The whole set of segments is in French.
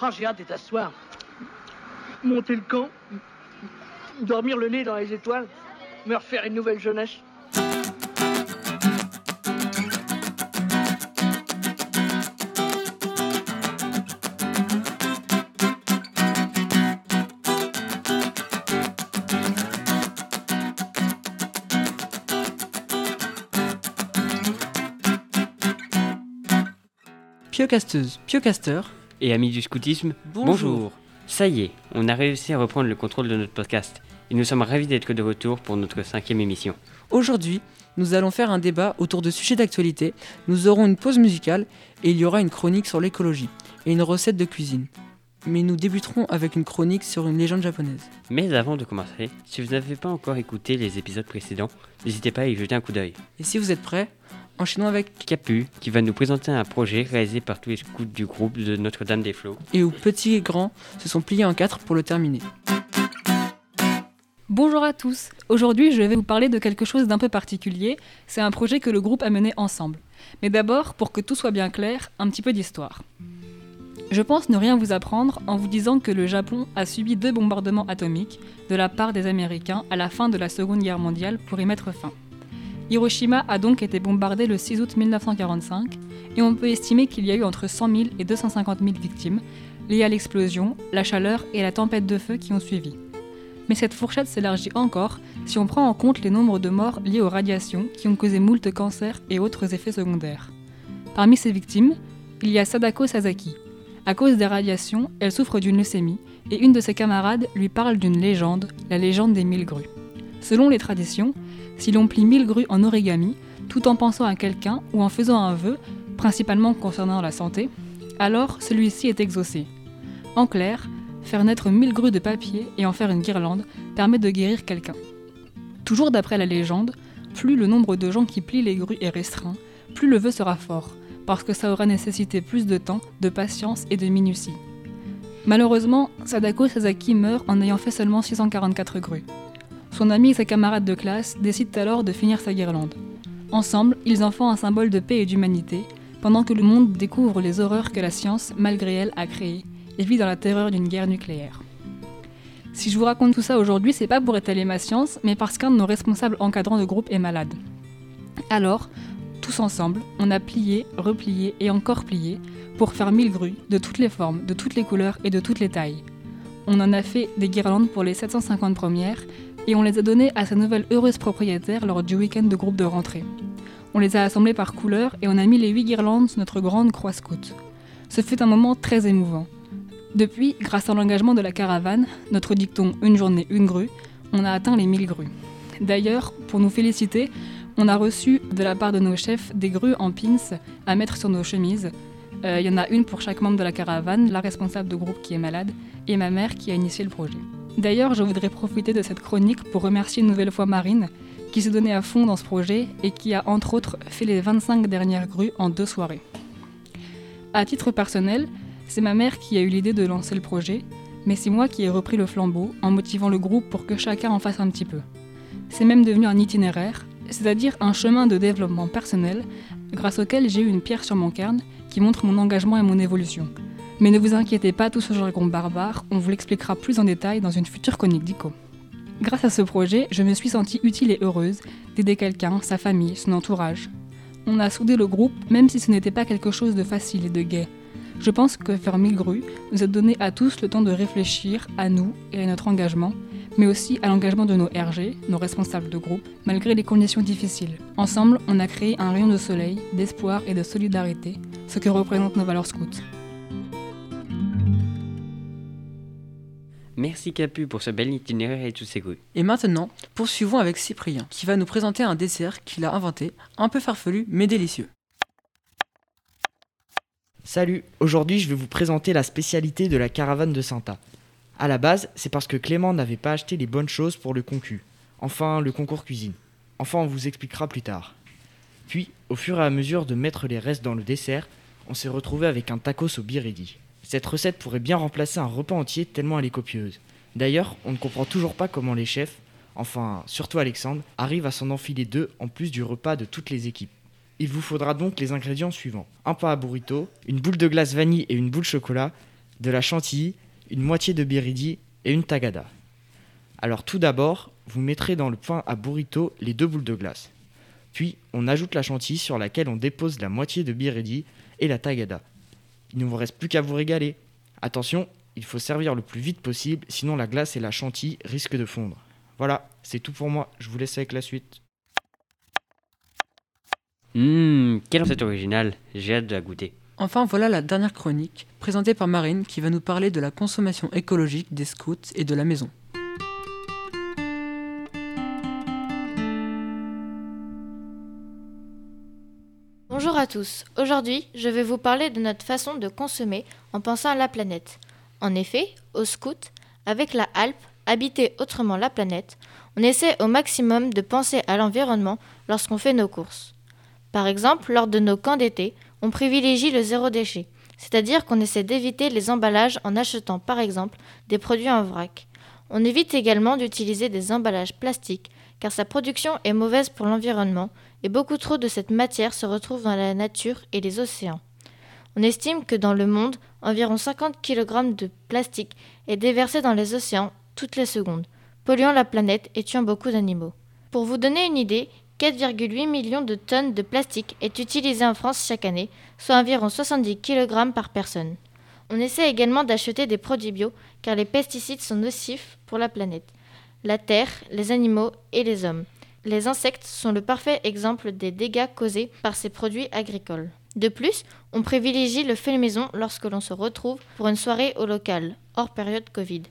Ah, j'ai hâte ce soir. Monter le camp, dormir le nez dans les étoiles, me refaire une nouvelle jeunesse. Piocasteuse, piocaster, Et amis du scoutisme, Bonjour. Ça y est, on a réussi à reprendre le contrôle de notre podcast. Et nous sommes ravis d'être de retour pour notre cinquième émission. Aujourd'hui, nous allons faire un débat autour de sujets d'actualité. Nous aurons une pause musicale et il y aura une chronique sur l'écologie et une recette de cuisine. Mais nous débuterons avec une chronique sur une légende japonaise. Mais avant de commencer, si vous n'avez pas encore écouté les épisodes précédents, n'hésitez pas à y jeter un coup d'œil. Et si vous êtes prêts, enchaînons avec Capu, qui va nous présenter un projet réalisé par tous les scouts du groupe de Notre-Dame-des-Flots. et où petits et grands se sont pliés en quatre pour le terminer. Bonjour à tous. Aujourd'hui, je vais vous parler de quelque chose d'un peu particulier. C'est un projet que le groupe a mené ensemble. Mais d'abord, pour que tout soit bien clair, un petit peu d'histoire. Je pense ne rien vous apprendre en vous disant que le Japon a subi deux bombardements atomiques de la part des Américains à la fin de la Seconde Guerre mondiale pour y mettre fin. Hiroshima a donc été bombardé le 6 août 1945 et on peut estimer qu'il y a eu entre 100 000 et 250 000 victimes liées à l'explosion, la chaleur et la tempête de feu qui ont suivi. Mais cette fourchette s'élargit encore si on prend en compte les nombres de morts liés aux radiations qui ont causé moult cancers et autres effets secondaires. Parmi ces victimes, il y a Sadako Sasaki. À cause des radiations, elle souffre d'une leucémie et une de ses camarades lui parle d'une légende, la légende des mille grues. Selon les traditions, si l'on plie mille grues en origami, tout en pensant à quelqu'un ou en faisant un vœu, principalement concernant la santé, alors celui-ci est exaucé. En clair, faire naître mille grues de papier et en faire une guirlande permet de guérir quelqu'un. Toujours d'après la légende, plus le nombre de gens qui plient les grues est restreint, plus le vœu sera fort, parce que ça aura nécessité plus de temps, de patience et de minutie. Malheureusement, Sadako Sasaki meurt en ayant fait seulement 644 grues. Son ami et ses camarades de classe décident alors de finir sa guirlande. Ensemble, ils en font un symbole de paix et d'humanité, pendant que le monde découvre les horreurs que la science, malgré elle, a créées, et vit dans la terreur d'une guerre nucléaire. Si je vous raconte tout ça aujourd'hui, c'est pas pour étaler ma science, mais parce qu'un de nos responsables encadrants de groupe est malade. Alors, tous ensemble, on a plié, replié et encore plié pour faire mille grues, de toutes les formes, de toutes les couleurs et de toutes les tailles. On en a fait des guirlandes pour les 750 premières et on les a données à sa nouvelle heureuse propriétaire lors du week-end de groupe de rentrée. On les a assemblées par couleur et on a mis les huit guirlandes notre grande croix scout. Ce fut un moment très émouvant. Depuis, grâce à l'engagement de la caravane, notre dicton Une journée, une grue, on a atteint les 1000 grues. D'ailleurs, pour nous féliciter, on a reçu de la part de nos chefs des grues en pins à mettre sur nos chemises. Euh, Il y en a une pour chaque membre de la caravane, la responsable de groupe qui est malade, et ma mère qui a initié le projet. D'ailleurs, je voudrais profiter de cette chronique pour remercier une nouvelle fois Marine, qui s'est donnée à fond dans ce projet et qui a entre autres fait les 25 dernières grues en deux soirées. À titre personnel, c'est ma mère qui a eu l'idée de lancer le projet, mais c'est moi qui ai repris le flambeau en motivant le groupe pour que chacun en fasse un petit peu. C'est même devenu un itinéraire, c'est-à-dire un chemin de développement personnel grâce auquel j'ai eu une pierre sur mon cairn qui montre mon engagement et mon évolution. Mais ne vous inquiétez pas, tout ce jargon barbare, on vous l'expliquera plus en détail dans une future chronique d'ICO. Grâce à ce projet, je me suis sentie utile et heureuse d'aider quelqu'un, sa famille, son entourage. On a soudé le groupe, même si ce n'était pas quelque chose de facile et de gai. Je pense que faire mille grues nous a donné à tous le temps de réfléchir à nous et à notre engagement, mais aussi à l'engagement de nos RG, nos responsables de groupe, malgré les conditions difficiles. Ensemble, on a créé un rayon de soleil, d'espoir et de solidarité, ce que représentent nos valeurs scouts. Merci Capu pour ce bel itinéraire et tous ces grues. Et maintenant, poursuivons avec Cyprien, qui va nous présenter un dessert qu'il a inventé, un peu farfelu mais délicieux. Salut, aujourd'hui je vais vous présenter la spécialité de la caravane de Santa. À la base, c'est parce que Clément n'avait pas acheté les bonnes choses pour le concu, enfin le concours cuisine. Enfin, on vous expliquera plus tard. Puis, au fur et à mesure de mettre les restes dans le dessert, on s'est retrouvé avec un tacos au biredi. Cette recette pourrait bien remplacer un repas entier tellement elle est copieuse. D'ailleurs, on ne comprend toujours pas comment les chefs, enfin surtout Alexandre, arrivent à s'en enfiler deux en plus du repas de toutes les équipes. Il vous faudra donc les ingrédients suivants. Un pain à burrito, une boule de glace vanille et une boule chocolat, de la chantilly, une moitié de biridi et une tagada. Alors tout d'abord, vous mettrez dans le pain à burrito les deux boules de glace. Puis on ajoute la chantilly sur laquelle on dépose la moitié de biridi et la tagada. Il ne vous reste plus qu'à vous régaler. Attention, il faut servir le plus vite possible, sinon la glace et la chantilly risquent de fondre. Voilà, c'est tout pour moi, je vous laisse avec la suite. Hum, quelle recette originale, j'ai hâte de la goûter. Enfin, voilà la dernière chronique, présentée par Marine, qui va nous parler de la consommation écologique des scouts et de la maison. Tous. Aujourd'hui, je vais vous parler de notre façon de consommer en pensant à la planète. En effet, au scout, avec la Alpe, habiter autrement la planète, on essaie au maximum de penser à l'environnement lorsqu'on fait nos courses. Par exemple, lors de nos camps d'été, on privilégie le zéro déchet, c'est-à-dire qu'on essaie d'éviter les emballages en achetant par exemple des produits en vrac. On évite également d'utiliser des emballages plastiques car sa production est mauvaise pour l'environnement et beaucoup trop de cette matière se retrouve dans la nature et les océans. On estime que dans le monde, environ 50 kg de plastique est déversé dans les océans toutes les secondes, polluant la planète et tuant beaucoup d'animaux. Pour vous donner une idée, 4,8 millions de tonnes de plastique est utilisé en France chaque année, soit environ 70 kg par personne. On essaie également d'acheter des produits bio car les pesticides sont nocifs pour la planète, la terre, les animaux et les hommes. Les insectes sont le parfait exemple des dégâts causés par ces produits agricoles. De plus, on privilégie le fait maison lorsque l'on se retrouve pour une soirée au local, hors période Covid.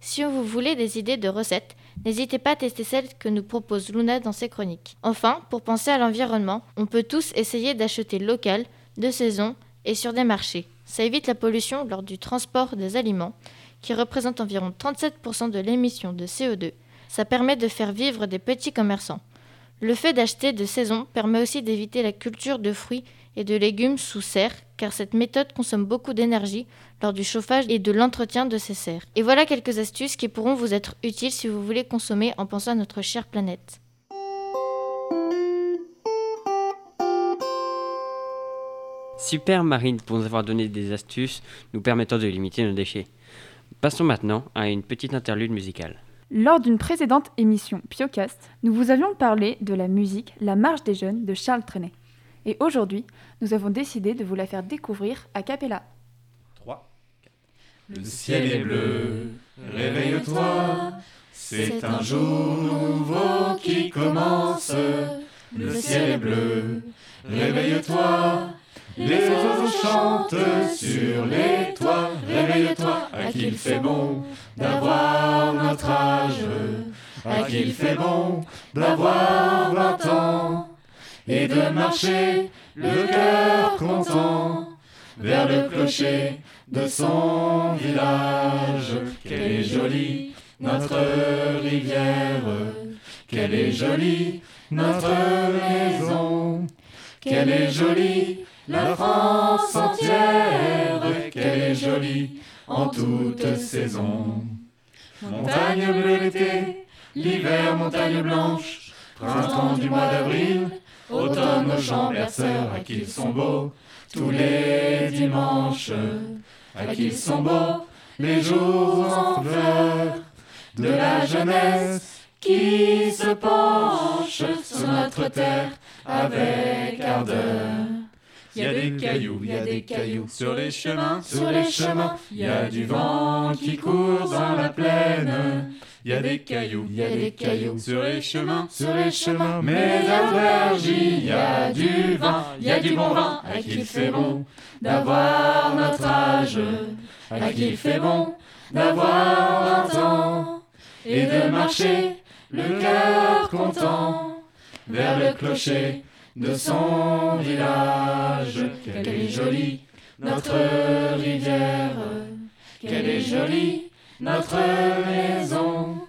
Si vous voulez des idées de recettes, n'hésitez pas à tester celles que nous propose Luna dans ses chroniques. Enfin, pour penser à l'environnement, on peut tous essayer d'acheter local, de saison et sur des marchés. Ça évite la pollution lors du transport des aliments, qui représente environ 37% de l'émission de CO2. Ça permet de faire vivre des petits commerçants. Le fait d'acheter de saison permet aussi d'éviter la culture de fruits et de légumes sous serre, car cette méthode consomme beaucoup d'énergie lors du chauffage et de l'entretien de ces serres. Et voilà quelques astuces qui pourront vous être utiles si vous voulez consommer en pensant à notre chère planète. Super Marine pour nous avoir donné des astuces nous permettant de limiter nos déchets. Passons maintenant à une petite interlude musicale. Lors d'une précédente émission Piocast, nous vous avions parlé de la musique La Marche des Jeunes de Charles Trenet. Et aujourd'hui, nous avons décidé de vous la faire découvrir à Capella. 3, 4. Le ciel est bleu, réveille-toi, c'est un jour nouveau qui commence. Le ciel est bleu, réveille-toi, les oiseaux chantent sur les toits. Réveille-toi, à qui il fait bon d'avoir notre âge, à qui il fait bon d'avoir vingt ans et de marcher le cœur content vers le clocher de son village. Quelle est jolie notre rivière, quelle est jolie notre maison, quelle est jolie la France entière, quelle est jolie en toute saison. Montagne bleue l'été, l'hiver montagne blanche, printemps du mois d'avril, automne aux champs berceurs, à qui ils sont beaux tous les dimanches, à qui ils sont beaux les jours en fleurs de la jeunesse qui se penche sur notre terre avec ardeur. Il y a des cailloux, il y a des cailloux sur les chemins, sur les chemins. Il y a du vent qui court dans la plaine. Il y a des cailloux, il y a des cailloux sur les chemins, sur les chemins. Mais à il y a du vin, il y a du bon vin. À qui il fait bon d'avoir notre âge, à qui il fait bon d'avoir vingt ans? Et de marcher le cœur content vers le clocher de son village. Qu'elle est jolie, notre rivière. Qu'elle est jolie, notre maison.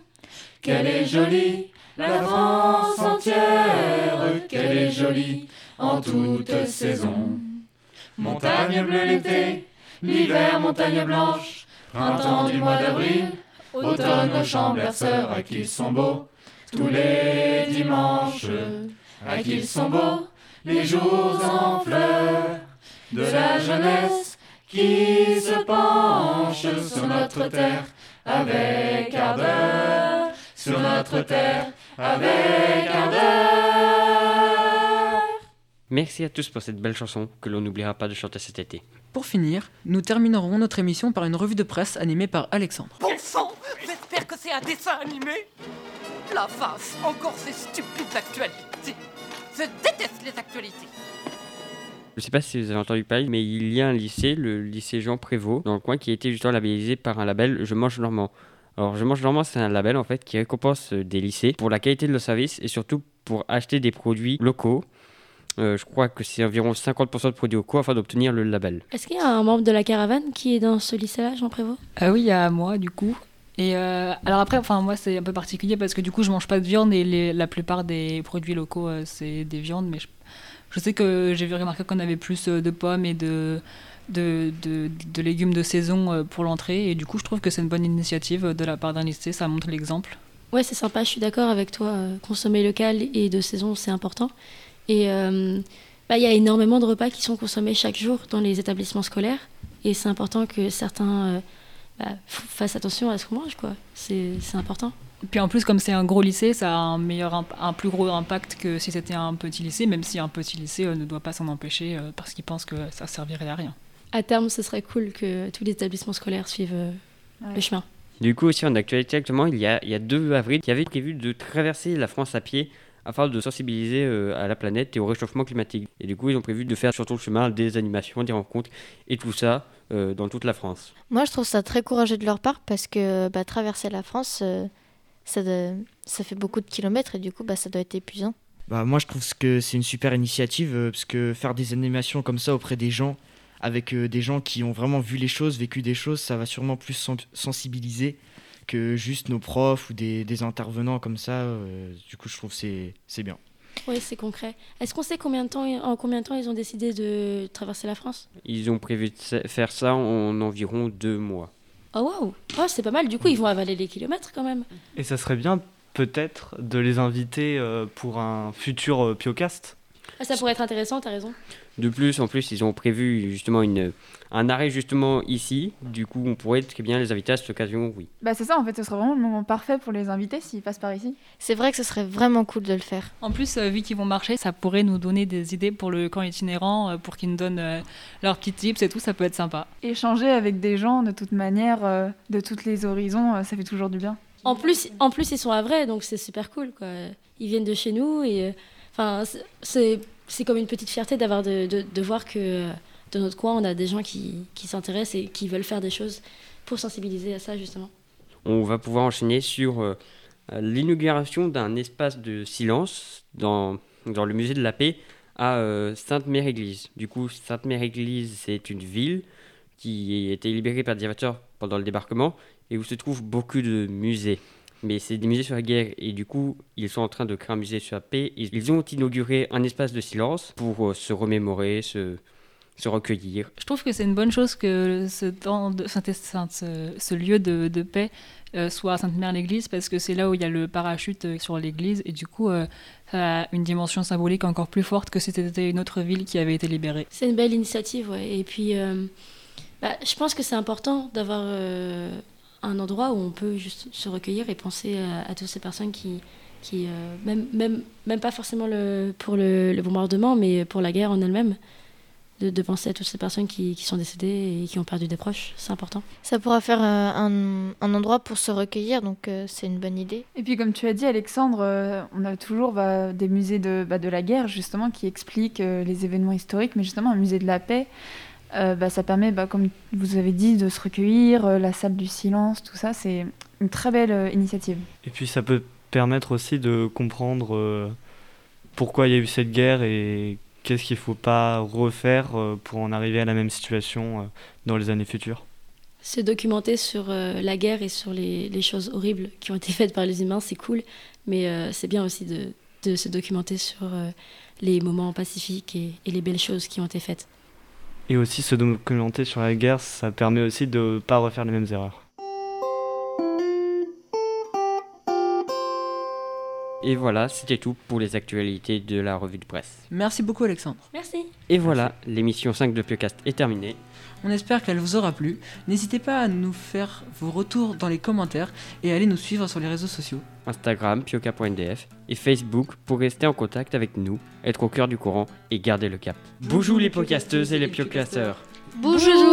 Qu'elle est jolie, la France entière. Qu'elle est jolie en toute saison. Montagne bleue l'été, l'hiver montagne blanche, printemps du mois d'avril, automne aux champs à qui sont beaux tous les dimanches à qui ils sont beaux les jours en fleurs de la jeunesse qui se penche sur notre terre avec ardeur, sur notre terre avec ardeur. Merci à tous pour cette belle chanson que l'on n'oubliera pas de chanter cet été. Pour finir, nous terminerons notre émission par une revue de presse animée par Alexandre. Bon sang J'espère que c'est un dessin animé La face, encore ces stupides actualités Je déteste les actualités Je sais pas si vous avez entendu parler, mais il y a un lycée, le lycée Jean Prévost, dans le coin, qui a été justement labellisé par un label Je mange normand. Alors Je mange normand, c'est un label en fait qui récompense euh, des lycées pour la qualité de leur service et surtout pour acheter des produits locaux. Euh, je crois que c'est environ 50% de produits locaux afin d'obtenir le label. Est-ce qu'il y a un membre de la caravane qui est dans ce lycée-là, Jean Prévost? Ah oui, il y a moi du coup. Et euh, alors après, enfin moi c'est un peu particulier parce que du coup je mange pas de viande et la plupart des produits locaux euh, c'est des viandes, mais je, sais que j'ai vu remarquer qu'on avait plus euh, de pommes et de légumes de saison pour l'entrée et du coup je trouve que c'est une bonne initiative de la part d'un lycée, ça montre l'exemple. Ouais, c'est sympa, je suis d'accord avec toi. Consommer local et de saison, c'est important. Et bah, il y a énormément de repas qui sont consommés chaque jour dans les établissements scolaires. Et c'est important que certains bah, f- fassent attention à ce qu'on mange, quoi. C'est important. Puis en plus, comme c'est un gros lycée, ça a un, meilleur, un plus gros impact que si c'était un petit lycée, même si un petit lycée euh, ne doit pas s'en empêcher euh, parce qu'il pense que ça servirait à rien. À terme, ce serait cool que tous les établissements scolaires suivent euh, Ouais. le chemin. Du coup, aussi en actualité actuellement, il y a, il y a 2 avril qui avait prévu de traverser la France à pied afin de sensibiliser euh, à la planète et au réchauffement climatique. Et du coup, ils ont prévu de faire sur tout le chemin des animations, des rencontres et tout ça euh, dans toute la France. Moi, je trouve ça très courageux de leur part parce que bah, traverser la France, euh, ça, fait beaucoup de kilomètres et du coup, bah, ça doit être épuisant. Bah, moi, je trouve que c'est une super initiative euh, parce que faire des animations comme ça auprès des gens, avec euh, des gens qui ont vraiment vu les choses, vécu des choses, ça va sûrement plus sen- sensibiliser que juste nos profs ou des, des intervenants comme ça. euh, du coup, je trouve que c'est c'est bien. Oui, c'est concret. Est-ce qu'on sait combien de temps, en combien de temps ils ont décidé de traverser la France? Ils ont prévu de faire ça en environ deux mois. Oh waouh oh, C'est pas mal, du coup ils vont avaler les kilomètres quand même. Et ça serait bien peut-être de les inviter euh, pour un futur euh, Piocast? Ah, ça pourrait être intéressant, t'as raison. De plus, en plus, ils ont prévu justement une, un arrêt justement ici. Du coup, on pourrait très bien les inviter à cette occasion, oui. Bah c'est ça, en fait, ce serait vraiment le moment parfait pour les inviter s'ils passent par ici. C'est vrai que ce serait vraiment cool de le faire. En plus, euh, vu qu'ils vont marcher, ça pourrait nous donner des idées pour le camp itinérant, euh, pour qu'ils nous donnent euh, leurs petits tips et tout, ça peut être sympa. Échanger avec des gens, de toute manière, euh, de tous les horizons, euh, ça fait toujours du bien. En plus, en plus ils sont à vrai, donc c'est super cool. Quoi. Ils viennent de chez nous et euh, enfin c'est- c'est comme une petite fierté d'avoir de, de, voir que euh, de notre coin on a des gens qui, qui s'intéressent et qui veulent faire des choses pour sensibiliser à ça justement. On va pouvoir enchaîner sur euh, l'inauguration d'un espace de silence dans, dans le musée de la paix à euh, Sainte-Mère-Église. Du coup, Sainte-Mère-Église, c'est une ville qui a été libérée par le dictateur pendant le débarquement et où se trouvent beaucoup de musées. Mais c'est des musées sur la guerre et du coup, ils sont en train de créer un musée sur la paix. Ils ont inauguré un espace de silence pour euh, se remémorer, se, se recueillir. Je trouve que c'est une bonne chose que ce, temps de, enfin, ce, ce lieu de, de paix euh, soit à Sainte-Mère-l'Église parce que c'est là où il y a le parachute euh, sur l'église et du coup euh, ça a une dimension symbolique encore plus forte que si c'était une autre ville qui avait été libérée. C'est une belle initiative, ouais. Et puis, euh, bah, je pense que c'est important d'avoir euh, un endroit où on peut juste se recueillir et penser à, à toutes ces personnes qui, qui euh, même, même, même pas forcément le, pour le, le bombardement, mais pour la guerre en elle-même, de, de penser à toutes ces personnes qui, qui sont décédées et qui ont perdu des proches. C'est important. Ça pourra faire euh, un, un endroit pour se recueillir, donc euh, c'est une bonne idée. Et puis comme tu as dit Alexandre, euh, on a toujours bah, des musées de, bah, de la guerre justement qui expliquent euh, les événements historiques, mais justement un musée de la paix, euh, bah, ça permet, bah, comme vous avez dit, de se recueillir, euh, la salle du silence, tout ça, c'est une très belle euh, initiative. Et puis ça peut permettre aussi de comprendre euh, pourquoi il y a eu cette guerre et qu'est-ce qu'il ne faut pas refaire euh, pour en arriver à la même situation euh, dans les années futures. Se documenter sur euh, la guerre et sur les, les choses horribles qui ont été faites par les humains, c'est cool, mais euh, c'est bien aussi de, de se documenter sur euh, les moments pacifiques et, et les belles choses qui ont été faites. Et aussi se documenter sur la guerre, ça permet aussi de ne pas refaire les mêmes erreurs. Et voilà, c'était tout pour les actualités de la revue de presse. Merci beaucoup Alexandre. Merci. Et voilà, l'émission 5 de Piocast est terminée. On espère qu'elle vous aura plu. N'hésitez pas à nous faire vos retours dans les commentaires et à aller nous suivre sur les réseaux sociaux. Instagram, pioca.ndf et Facebook pour rester en contact avec nous, être au cœur du courant et garder le cap. Bonjour les podcasteuses et les piocasteurs Bonjour